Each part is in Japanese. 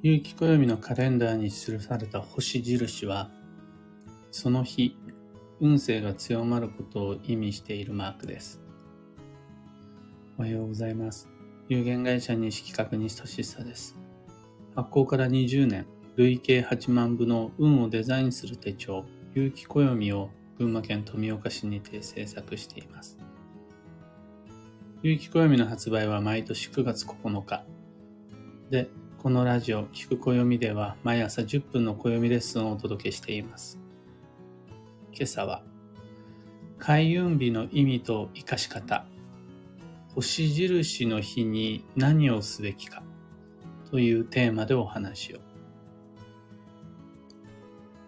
有機暦のカレンダーに記された星印は、その日、運勢が強まることを意味しているマークです。おはようございます。有限会社西企画西俊久です。発行から20年、累計8万部の運をデザインする手帳、有機暦を群馬県富岡市にて制作しています。有機暦の発売は毎年9月9日。で、このラジオ、聞く暦では毎朝10分の暦レッスンをお届けしています。今朝は、開運日の意味と活かし方、星印の日に何をすべきかというテーマでお話を。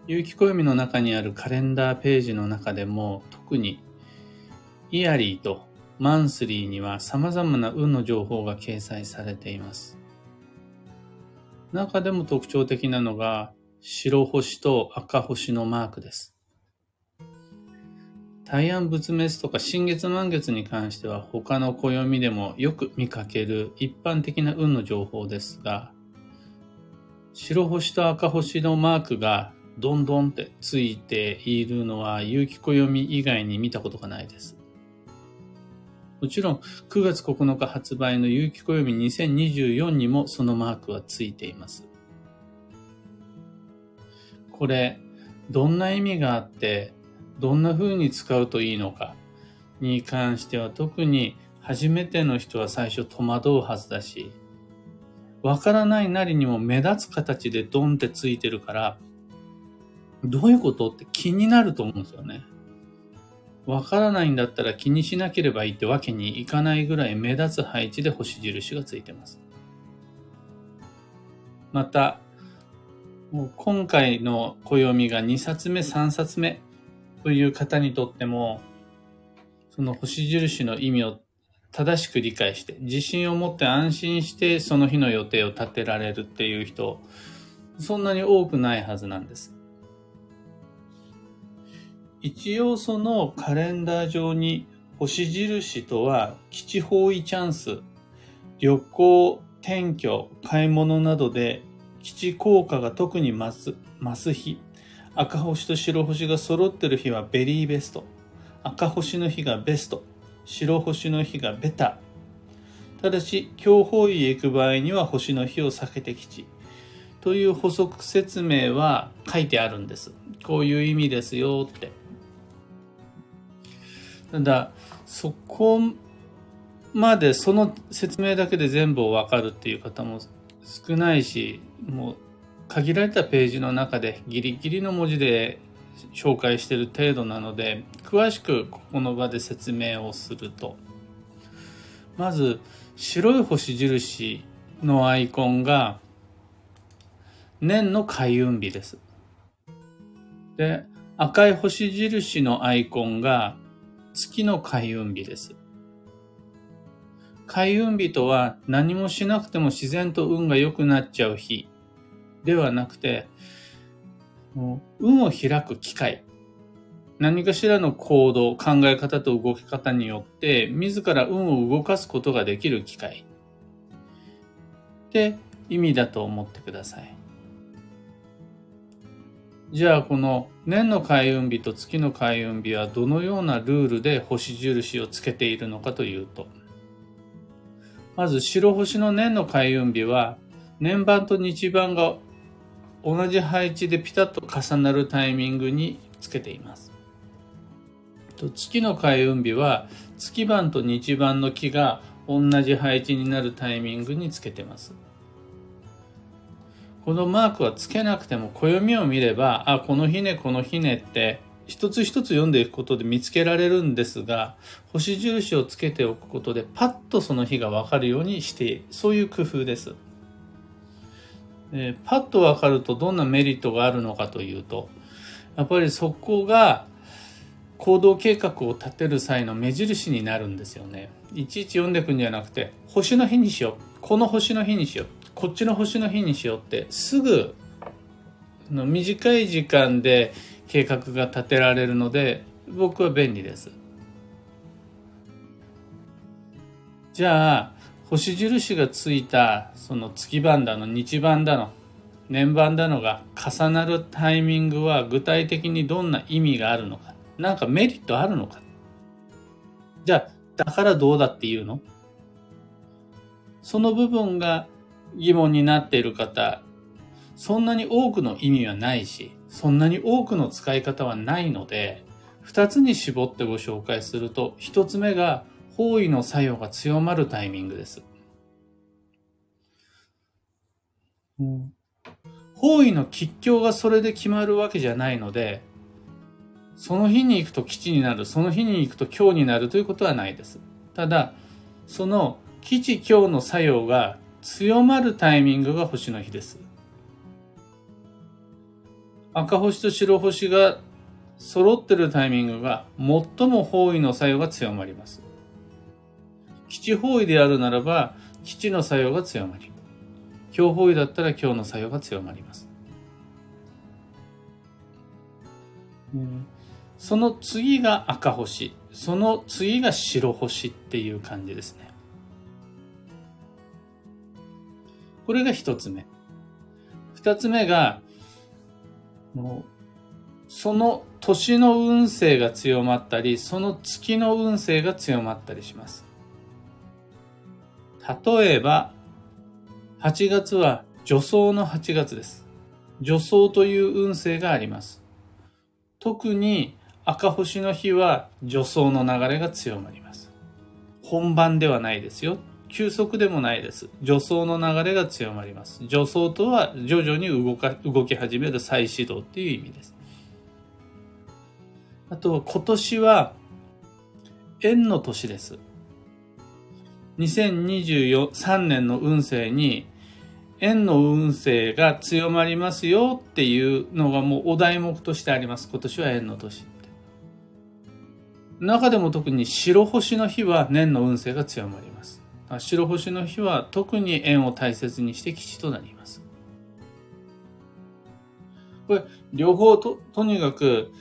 有機暦の中にあるカレンダーページの中でも特にイヤリーとマンスリーには様々な運の情報が掲載されています。中でも特徴的なのが白星と赤星のマークです。大安仏滅とか新月満月に関しては他の暦でもよく見かける一般的な運の情報ですが、白星と赤星のマークがどんどんってついているのは有機暦以外に見たことがないです。もちろん9月9日発売の有機暦2024にもそのマークはついています。これ、どんな意味があって、どんな風に使うといいのかに関しては特に初めての人は最初戸惑うはずだし、わからないなりにも目立つ形でドンってついてるから、どういうことって気になると思うんですよね。わからないんだったら気にしなければいいってわけにいかないぐらい目立つ配置で星印がついてます。また、もう今回の暦が2冊目、3冊目という方にとっても、その星印の意味を正しく理解して、自信を持って安心してその日の予定を立てられるっていう人、そんなに多くないはずなんです。一応そのカレンダー上に星印とは基地方位チャンス、旅行、転居、買い物などで基地効果が特に増す増す日、赤星と白星が揃ってる日はベリーベスト、赤星の日がベスト、白星の日がベタ。ただし、強方位へ行く場合には星の日を避けて基地。という補足説明は書いてあるんです。こういう意味ですよって。ただ、そこまでその説明だけで全部わかるっていう方も少ないし、もう限られたページの中でギリギリの文字で紹介してる程度なので、詳しくここの場で説明をすると、まず白い星印のアイコンが年の開運日です。で、赤い星印のアイコンが月の開運日です。開運日とは何もしなくても自然と運が良くなっちゃう日ではなくて、運を開く機会。何かしらの行動、考え方と動き方によって、自ら運を動かすことができる機会。って意味だと思ってください。じゃあこの年の開運日と月の開運日はどのようなルールで星印をつけているのかというと、まず白星の年の開運日は年番と日番が同じ配置でピタッと重なるタイミングにつけています。月の開運日は月番と日番の木が同じ配置になるタイミングにつけてます。このマークはつけなくても暦を見れば、あ、この日ね、この日ねって一つ一つ読んでいくことで見つけられるんですが、星印をつけておくことでパッとその日がわかるようにして、そういう工夫です。えパッとわかるとどんなメリットがあるのかというと、やっぱりそこが行動計画を立てる際の目印になるんですよね。いちいち読んでいくんじゃなくて、星の日にしよう。この星の日にしよう。こっちの星の日にしようってすぐの短い時間で計画が立てられるので僕は便利です。じゃあ星印がついたその月番だの日番だの年番だのが重なるタイミングは具体的にどんな意味があるのか、なんかメリットあるのか。じゃあ、だからどうだっていうの？その部分が疑問になっている方、そんなに多くの意味はないし、そんなに多くの使い方はないので、二つに絞ってご紹介すると、一つ目が方位の作用が強まるタイミングです。方位の吉凶がそれで決まるわけじゃないので、その日に行くと基地になる、その日に行くと今日になるということはないです。ただ、その基地今日の作用が強まるタイミングが星の日です。赤星と白星が揃ってるタイミングが最も方位の作用が強まります。基地方位であるならば、基地の作用が強まり、強方位だったら強の作用が強まります。その次が赤星、その次が白星っていう感じですね。これが一つ目。二つ目が、その年の運勢が強まったり、その月の運勢が強まったりします。例えば、8月は女装の8月です。女装という運勢があります。特に赤星の日は女装の流れが強まります。本番ではないですよ。急速でもないです。助走の流れが強まります。助走とは徐々に動か動き始める再始動っていう意味です。あと、今年は円の年です。2023年の運勢に円の運勢が強まりますよっていうのがもうお題目としてあります。今年は円の年。中でも特に白星の日は年の運勢が強まります。白星の日は特に縁を大切にして吉となります。これ、両方と、とにかく、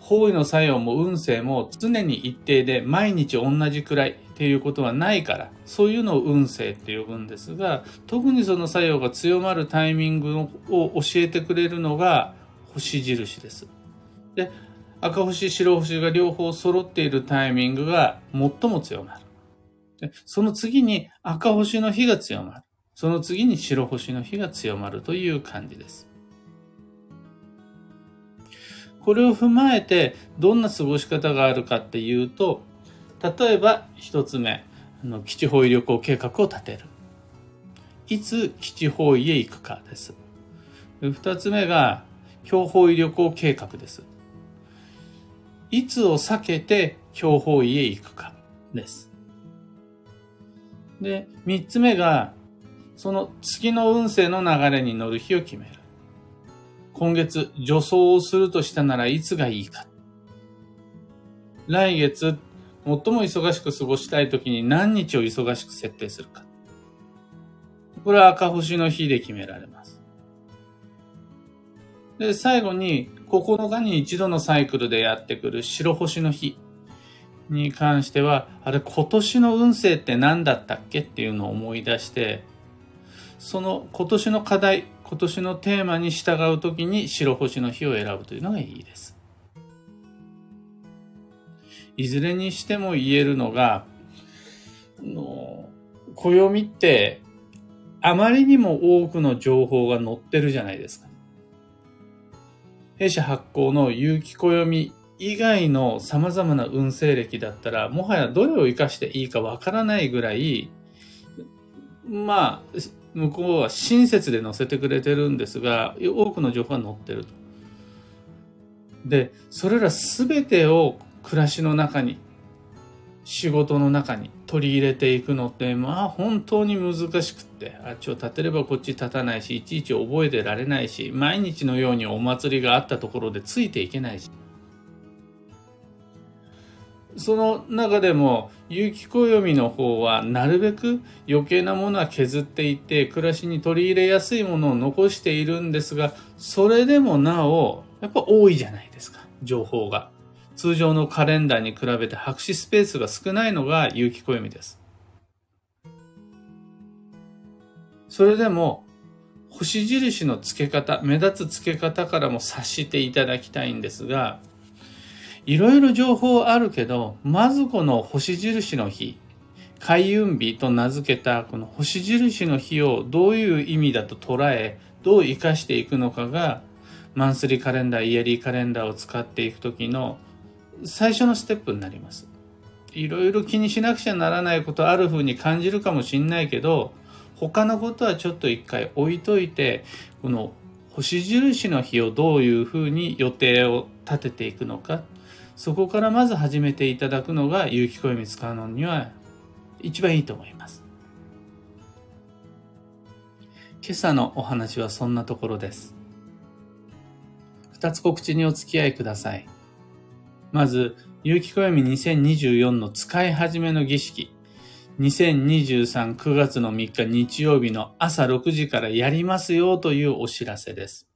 方位の作用も運勢も常に一定で毎日同じくらいっていうことはないから、そういうのを運勢って呼ぶんですが、特にその作用が強まるタイミングを教えてくれるのが星印です。で、赤星、白星が両方揃っているタイミングが最も強まる。その次に赤星の日が強まる。その次に白星の日が強まるという感じです。これを踏まえてどんな過ごし方があるかっていうと、例えば一つ目、あの基地方位旅行計画を立てる。いつ基地方位へ行くかです。二つ目が強方位旅行計画です。いつを避けて強方位へ行くかです。で、三つ目が、その月の運勢の流れに乗る日を決める。今月、助走をするとしたならいつがいいか。来月、最も忙しく過ごしたい時に何日を忙しく設定するか。これは赤星の日で決められます。で、最後に9日に一度のサイクルでやってくる白星の日。に関しては、あれ今年の運勢って何だったっけっていうのを思い出して、その今年の課題、今年のテーマに従うときに白星の日を選ぶというのがいいです。いずれにしても言えるのが、の暦ってあまりにも多くの情報が載ってるじゃないですか。弊社発行の有機暦以外の様々な運勢歴だったら、もはやどれを活かしていいかわからないぐらい、まあ、向こうは親切で載せてくれてるんですが、多くの情報が載ってると。で、それらすべてを暮らしの中に、仕事の中に取り入れていくのって、まあ本当に難しくって、あっちを立てればこっち立たないし、いちいち覚えてられないし、毎日のようにお祭りがあったところでついていけないし。その中でも有機暦の方はなるべく余計なものは削っていって暮らしに取り入れやすいものを残しているんですがそれでもなおやっぱ多いじゃないですか情報が。通常のカレンダーに比べて白紙スペースが少ないのが有機暦です。それでも星印の付け方、目立つ付け方からも察していただきたいんですが、いろいろ情報あるけど、まずこの星印の日、開運日と名付けたこの星印の日をどういう意味だと捉え、どう活かしていくのかが、マンスリーカレンダー、イヤリーカレンダーを使っていくときの最初のステップになります。いろいろ気にしなくちゃならないことある風に感じるかもしんないけど、他のことはちょっと一回置いといて、この星印の日をどういうふうに予定を立てていくのか、そこからまず始めていただくのが有機小読使うのには一番いいと思います。今朝のお話はそんなところです。二つ告知にお付き合いください。まず、有機暦2024の使い始めの儀式。2023、9月の3日日曜日の朝6時からやりますよというお知らせです。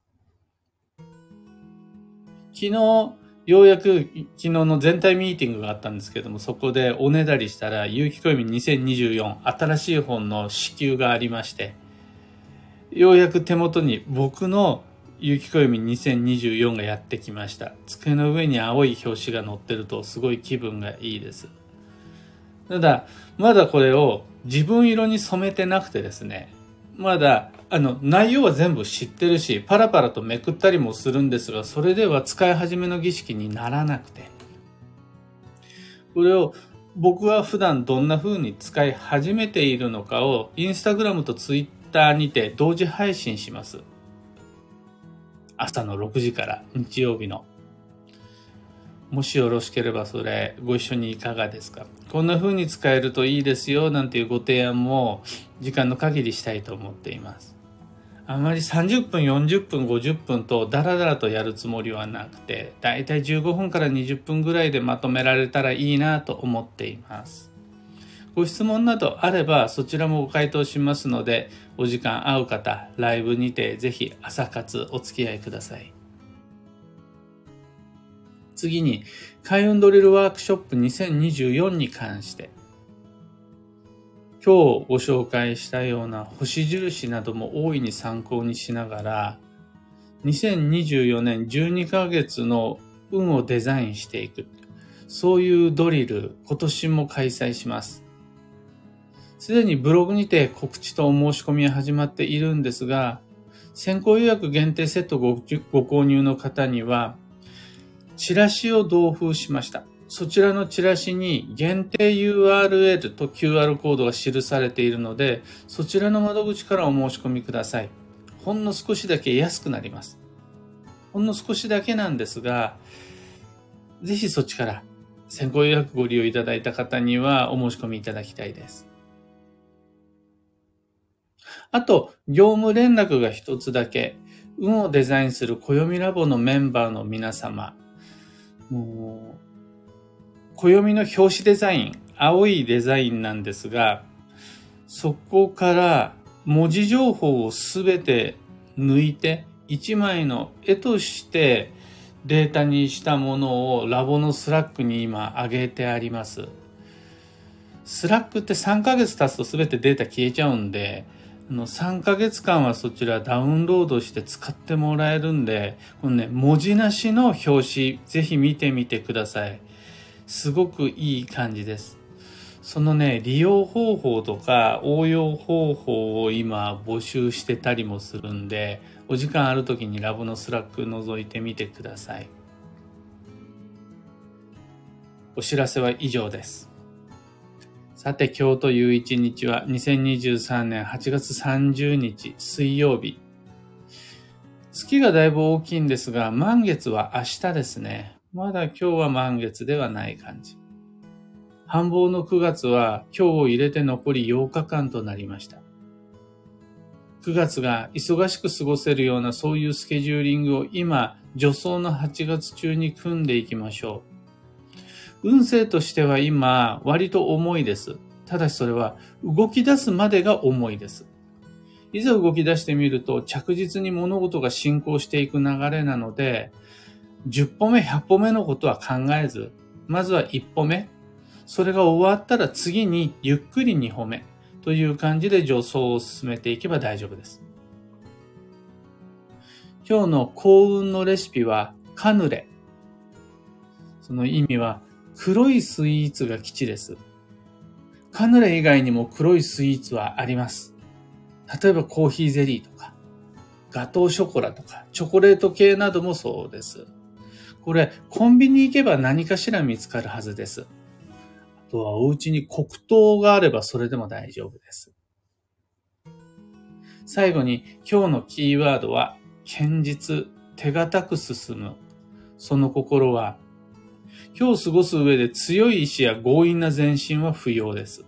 昨日、ようやく昨日の全体ミーティングがあったんですけども、そこでおねだりしたら、有機暦2024新しい本の支給がありまして、ようやく手元に僕の有機暦2024がやってきました。机の上に青い表紙が載ってるとすごい気分がいいです。ただ、まだこれを自分色に染めてなくてですね、まだ、あの、内容は全部知ってるし、パラパラとめくったりもするんですが、それでは使い始めの儀式にならなくて、これを僕は普段どんな風に使い始めているのかを、インスタグラムとツイッターにて同時配信します。朝の6時から日曜日のもしよろしければそれご一緒にいかがですか？こんな風に使えるといいですよなんていうご提案も時間の限りしたいと思っています。あまり30分、40分、50分とダラダラとやるつもりはなくて、だいたい15分から20分ぐらいでまとめられたらいいなと思っています。ご質問などあればそちらもご回答しますので、お時間合う方、ライブにてぜひ朝活お付き合いください。次に、開運ドリルワークショップ2024に関して、今日ご紹介したような星印なども大いに参考にしながら、2024年12ヶ月の運をデザインしていく。そういうドリル、今年も開催します。すでにブログにて告知とお申し込みは始まっているんですが、先行予約限定セットごご購入の方には、チラシを同封しました。そちらのチラシに限定 URL と QR コードが記されているので、そちらの窓口からお申し込みください。ほんの少しだけ安くなります。ほんの少しだけなんですが、ぜひそっちから先行予約ご利用いただいた方にはお申し込みいただきたいです。あと、業務連絡が一つだけ、運をデザインする暦ラボのメンバーの皆様、もう、暦の表紙デザイン、青いデザインなんですが、そこから文字情報をすべて抜いて、一枚の絵としてデータにしたものをラボのスラックに今上げてあります。スラックって3ヶ月経つと全てデータ消えちゃうんで、あの3ヶ月間はそちらダウンロードして使ってもらえるんで、このね、文字なしの表紙、ぜひ見てみてください。すごくいい感じです。そのね、利用方法とか応用方法を今募集してたりもするんで、お時間ある時にラボのスラック覗いてみてください。お知らせは以上です。さて今日という一日は2023年8月30日水曜日。月がだいぶ大きいんですが、満月は明日ですね。まだ今日は満月ではない感じ。繁忙の9月は今日を入れて残り8日間となりました。9月が忙しく過ごせるようなそういうスケジューリングを今、助走の8月中に組んでいきましょう。運勢としては今、割と重いです。ただしそれは動き出すまでが重いです。いざ動き出してみると着実に物事が進行していく流れなので、10歩目、100歩目のことは考えず、まずは1歩目、それが終わったら次にゆっくり2歩目という感じで助走を進めていけば大丈夫です。今日の幸運のレシピはカヌレ。その意味は黒いスイーツが基地です。カヌレ以外にも黒いスイーツはあります。例えばコーヒーゼリーとか、ガトーショコラとか、チョコレート系などもそうです。これ、コンビニ行けば何かしら見つかるはずです。あとはお家に黒糖があればそれでも大丈夫です。最後に今日のキーワードは、堅実、手堅く進む。その心は、今日過ごす上で強い意志や強引な前進は不要です。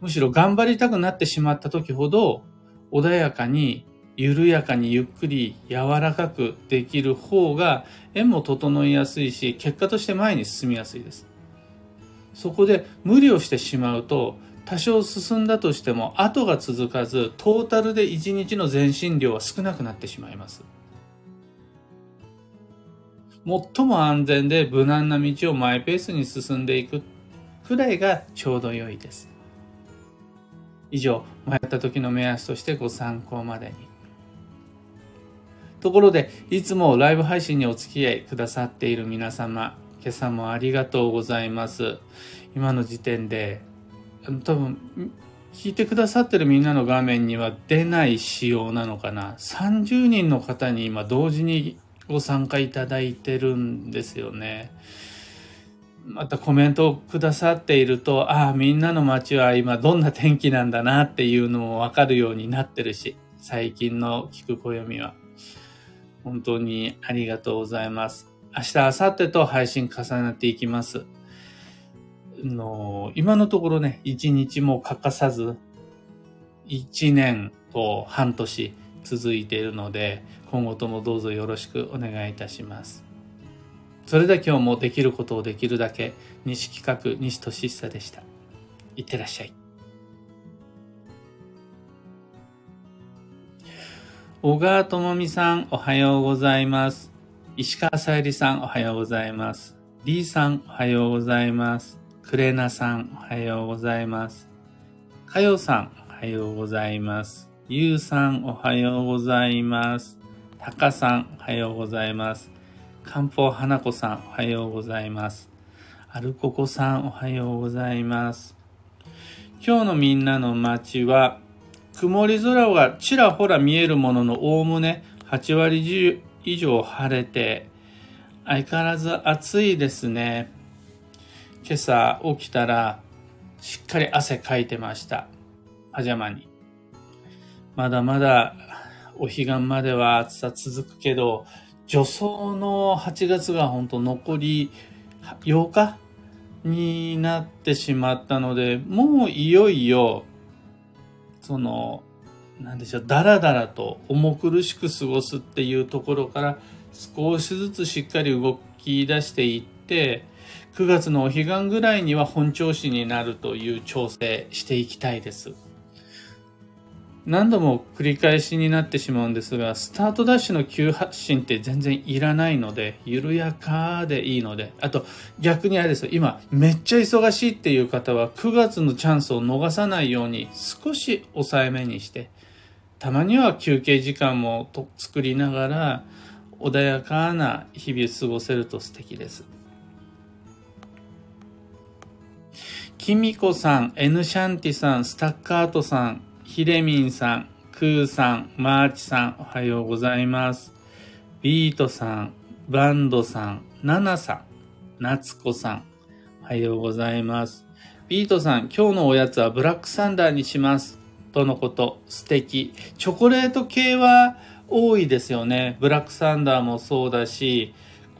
むしろ頑張りたくなってしまった時ほど、穏やかに、緩やかにゆっくり柔らかくできる方が縁も整いやすいし、結果として前に進みやすいです。そこで無理をしてしまうと、多少進んだとしても後が続かず、トータルで1日の前進量は少なくなってしまいます。最も安全で無難な道をマイペースに進んでいくくらいがちょうど良いです。以上、迷った時の目安としてご参考までに。ところで、いつもライブ配信にお付き合いくださっている皆様、今朝もありがとうございます。今の時点で、多分、聞いてくださってるみんなの画面には出ない仕様なのかな。30人の方に今同時にご参加いただいてるんですよね。またコメントをくださっていると、ああ、みんなの街は今どんな天気なんだなっていうのもわかるようになってるし、最近の聞く暦は。本当にありがとうございます。明日、明後日と配信重なっていきます。の今のところね、一日も欠かさず、一年と半年続いているので、今後ともどうぞよろしくお願いいたします。それでは今日もできることをできるだけ、西企画、西俊久でした。いってらっしゃい。小川智美さん、おはようございます。石川さゆりさん、おはようございます。リーさん、おはようございます。クレナさん、おはようございます。かよさん、おはようございます。ゆうさん、おはようございます。たかさん、おはようございます。漢方花子さん、おはようございます。アルココさん、おはようございます。今日のみんなの街は、曇り空がちらほら見えるものの、おおむね8割以上晴れて、相変わらず暑いですね。今朝起きたら、しっかり汗かいてました。パジャマに。まだまだお彼岸までは暑さ続くけど、助走の8月が本当残り8日になってしまったので、もういよいよ、その、なんでしょう、だらだらと重苦しく過ごすっていうところから少しずつしっかり動き出していって、9月のお彼岸ぐらいには本調子になるという調整していきたいです。何度も繰り返しになってしまうんですが、スタートダッシュの急発進って全然いらないので、緩やかでいいので、あと逆にあれですよ、今めっちゃ忙しいっていう方は9月のチャンスを逃さないように少し抑えめにして、たまには休憩時間もと作りながら、穏やかな日々を過ごせると素敵です。きみこさん、エヌシャンティさん、スタッカートさん、ひでみんさん、くーさん、マーチさん、おはようございます。ビートさん、バンドさん、ナナさん、ナツコさん、おはようございます。ビートさん、今日のおやつはブラックサンダーにします。とのこと、素敵。チョコレート系は多いですよね。ブラックサンダーもそうだし、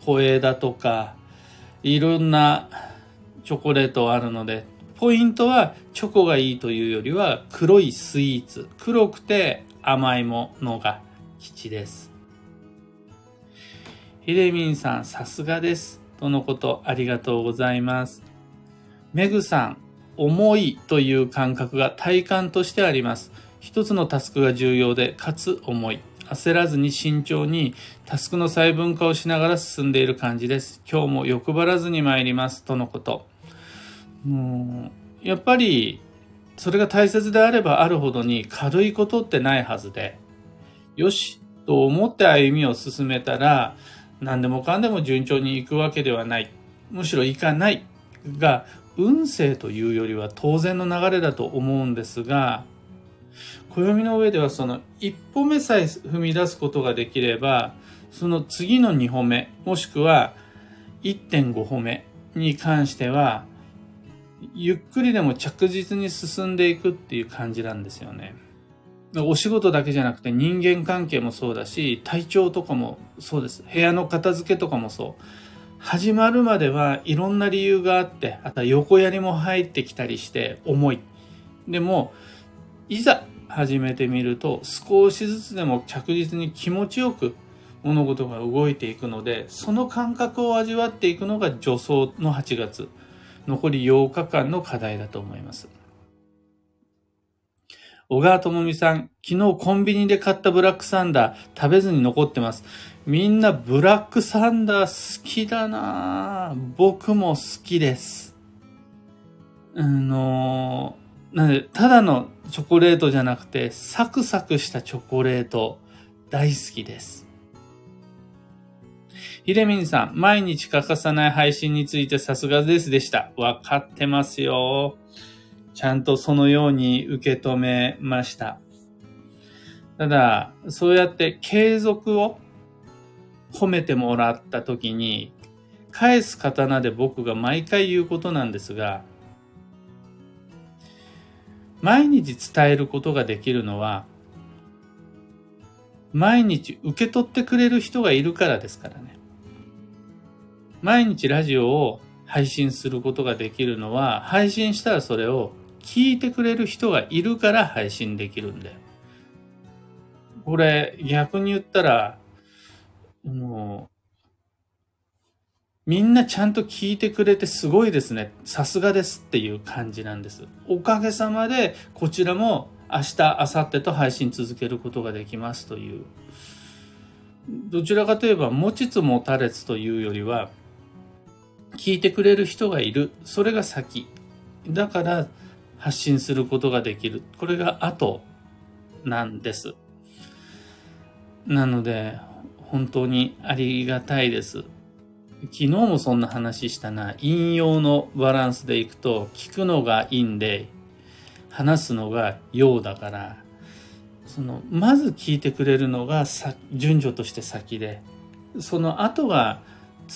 小枝とか、いろんなチョコレートあるので、ポイントはチョコがいいというよりは黒いスイーツ。黒くて甘いものが吉です。ひでみんさん、さすがです。とのことありがとうございます。めぐさん、重いという感覚が体感としてあります。一つのタスクが重要で、かつ重い。焦らずに慎重にタスクの細分化をしながら進んでいる感じです。今日も欲張らずに参ります。とのこと。もうやっぱりそれが大切であればあるほどに軽いことってないはずでよしと思って歩みを進めたら、何でもかんでも順調にいくわけではない。むしろいかないが、運勢というよりは当然の流れだと思うんですが、暦の上ではその一歩目さえ踏み出すことができれば、その次の2歩目、もしくは1.5歩目に関しては、ゆっくりでも着実に進んでいくっていう感じなんですよね。お仕事だけじゃなくて人間関係もそうだし、体調とかもそうです。部屋の片付けとかもそう。始まるまではいろんな理由があって、あとは横やりも入ってきたりして重い。でも、いざ始めてみると少しずつでも着実に気持ちよく物事が動いていくので、その感覚を味わっていくのが助走の8月。残り8日間の課題だと思います。小川智美さん、昨日コンビニで買ったブラックサンダー食べずに残ってます。みんなブラックサンダー好きだな僕も好きです。あのなんで、ただのチョコレートじゃなくて、サクサクしたチョコレート大好きです。ひでみんさん、毎日欠かさない配信についてさすがですでした。わかってますよ。ちゃんとそのように受け止めました。ただ、そうやって継続を褒めてもらった時に、返す刀で僕が毎回言うことなんですが、毎日伝えることができるのは、毎日受け取ってくれる人がいるからですからね。毎日ラジオを配信することができるのは、配信したらそれを聞いてくれる人がいるから配信できるんで。これ逆に言ったら、もう、みんなちゃんと聞いてくれてすごいですね。さすがですっていう感じなんです。おかげさまでこちらも明日、明後日と配信続けることができますという。どちらかといえば持ちつ持たれつというよりは、聞いてくれる人がいる。それが先。だから発信することができる。これが後なんです。なので、本当にありがたいです。昨日もそんな話したな。引用のバランスでいくと、聞くのが陰で、話すのが陽だから、その、まず聞いてくれるのが順序として先で、その後が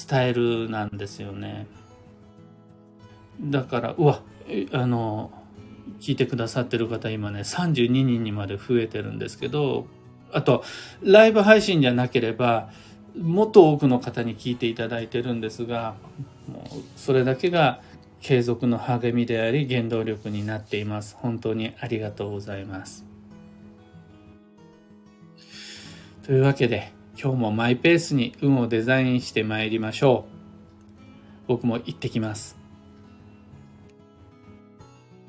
伝えるなんですよね。だから、うわ、あの、聞いてくださってる方今ね、32人にまで増えてるんですけど、あと、ライブ配信じゃなければ、もっと多くの方に聞いていただいてるんですが、もうそれだけが継続の励みであり原動力になっています。本当にありがとうございます。というわけで、今日もマイペースに運をデザインしてまいりましょう。僕も行ってきます。